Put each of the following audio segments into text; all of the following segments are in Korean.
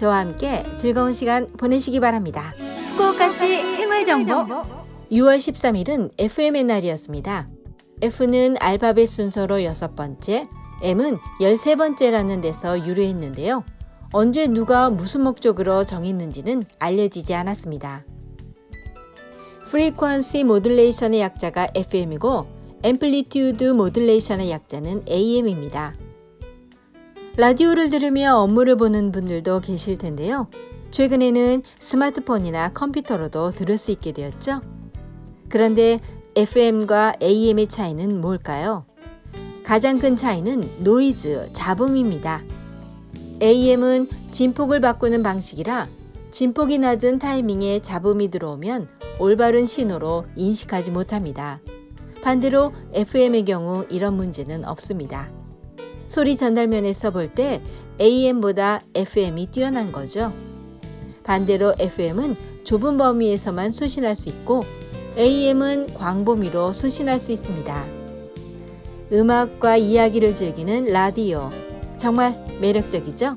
저와 함께 즐거운 시간 보내시기 바랍니다. 후쿠오카시 생활 정보 6월 13일은 FM의 날이었습니다. F는 알파벳 순서로 여섯 번째, M은 열세 번째라는 데서 유래했는데요. 언제 누가 무슨 목적으로 정했는지는 알려지지 않았습니다. Frequency Modulation의 약자가 FM이고 Amplitude Modulation의 약자는 AM입니다. 라디오를 들으며 업무를 보는 분들도 계실 텐데요. 최근에는 스마트폰이나 컴퓨터로도 들을 수 있게 되었죠. 그런데 FM과 AM의 차이는 뭘까요? 가장 큰 차이는 노이즈, 잡음입니다. AM은 진폭을 바꾸는 방식이라 진폭이 낮은 타이밍에 잡음이 들어오면 올바른 신호로 인식하지 못합니다. 반대로 FM의 경우 이런 문제는 없습니다. 소리 전달면에서 볼 때 AM보다 FM이 뛰어난 거죠. 반대로 FM은 좁은 범위에서만 수신할 수 있고 AM은 광범위로 수신할 수 있습니다. 음악과 이야기를 즐기는 라디오. 정말 매력적이죠?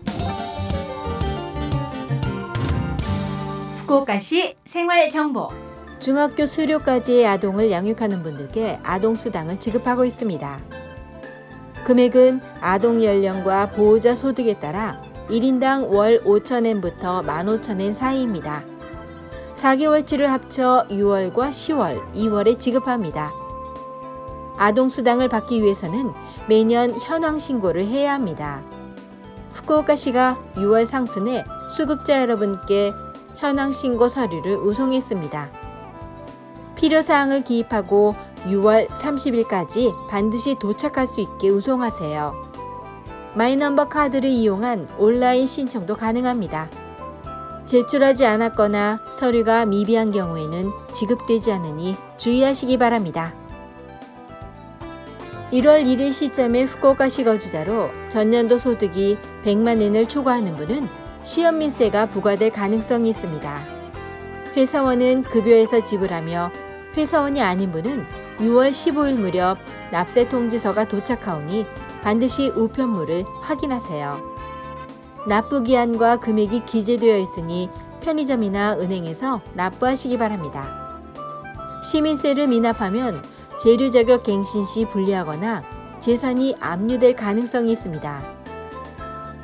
후쿠오카시 생활 정보. 중학교 수료까지의 아동을 양육하는 분들께 아동수당을 지급하고 있습니다. 금액은 아동 연령과 보호자 소득에 따라 1인당 월 5천엔부터 15,000엔 사이입니다. 4개월치를 합쳐 6월과 10월, 2월에 지급합니다. 아동수당을 받기 위해서는 매년 현황 신고를 해야 합니다. 후쿠오카시가 6월 상순에 수급자 여러분께 현황 신고 서류를 우송했습니다. 필요사항을 기입하고 6월 30일까지 반드시 도착할 수 있게 우송하세요. 마이넘버 카드를 이용한 온라인 신청도 가능합니다. 제출하지 않았거나 서류가 미비한 경우에는 지급되지 않으니 주의하시기 바랍니다. 1월 1일 시점에 후쿠오카시 거주자로 전년도 소득이 100만 엔을 초과하는 분은 시험민세가 부과될 가능성이 있습니다. 회사원은 급여에서 지불하며 회사원이 아닌 분은 6월 15일 무렵 납세 통지서가 도착하오니 반드시 우편물을 확인하세요. 납부 기한과 금액이 기재되어 있으니 편의점이나 은행에서 납부하시기 바랍니다. 시민세를 미납하면 재료 자격 갱신 시 불리하거나 재산이 압류될 가능성이 있습니다.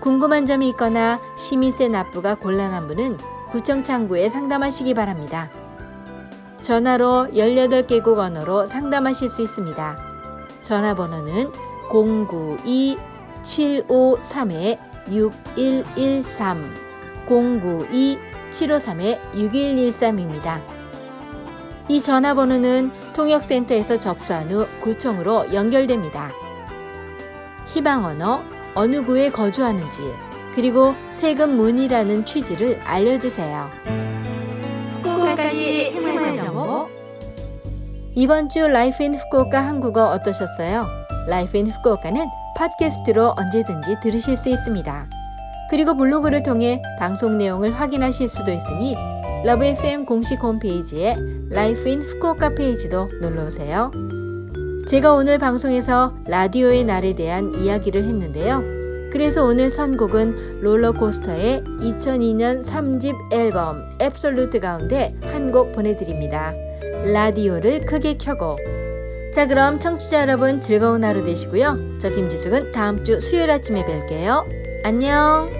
궁금한 점이 있거나 시민세 납부가 곤란한 분은 구청 창구에 상담하시기 바랍니다. 전화로 18개국 언어로 상담하실 수 있습니다. 전화번호는 092-753-6113 092-753-6113입니다. 이 전화번호는 통역센터에서 접수한 후 구청으로 연결됩니다. 희망 언어, 어느 구에 거주하는지, 그리고 세금 문의라는 취지를 알려주세요. 후쿠오카시 생활정보 이번 주 Life in Fukuoka 한국어 어떠셨어요? Life in Fukuoka는 팟캐스트로 언제든지 들으실 수 있습니다. 그리고 블로그를 통해 방송 내용을 확인하실 수도 있으니 Love FM 공식 홈페이지에 Life in Fukuoka 페이지도 놀러 오세요. 제가 오늘 방송에서 라디오의 날에 대한 이야기를 했는데요. 그래서 오늘 선곡은 롤러코스터의 2002년 3집 앨범 Absolute 가운데 한 곡 보내드립니다. 라디오를 크게 켜고 자 그럼 청취자 여러분 즐거운 하루 되시고요. 저 김지숙은 다음 주 수요일 아침에 뵐게요. 안녕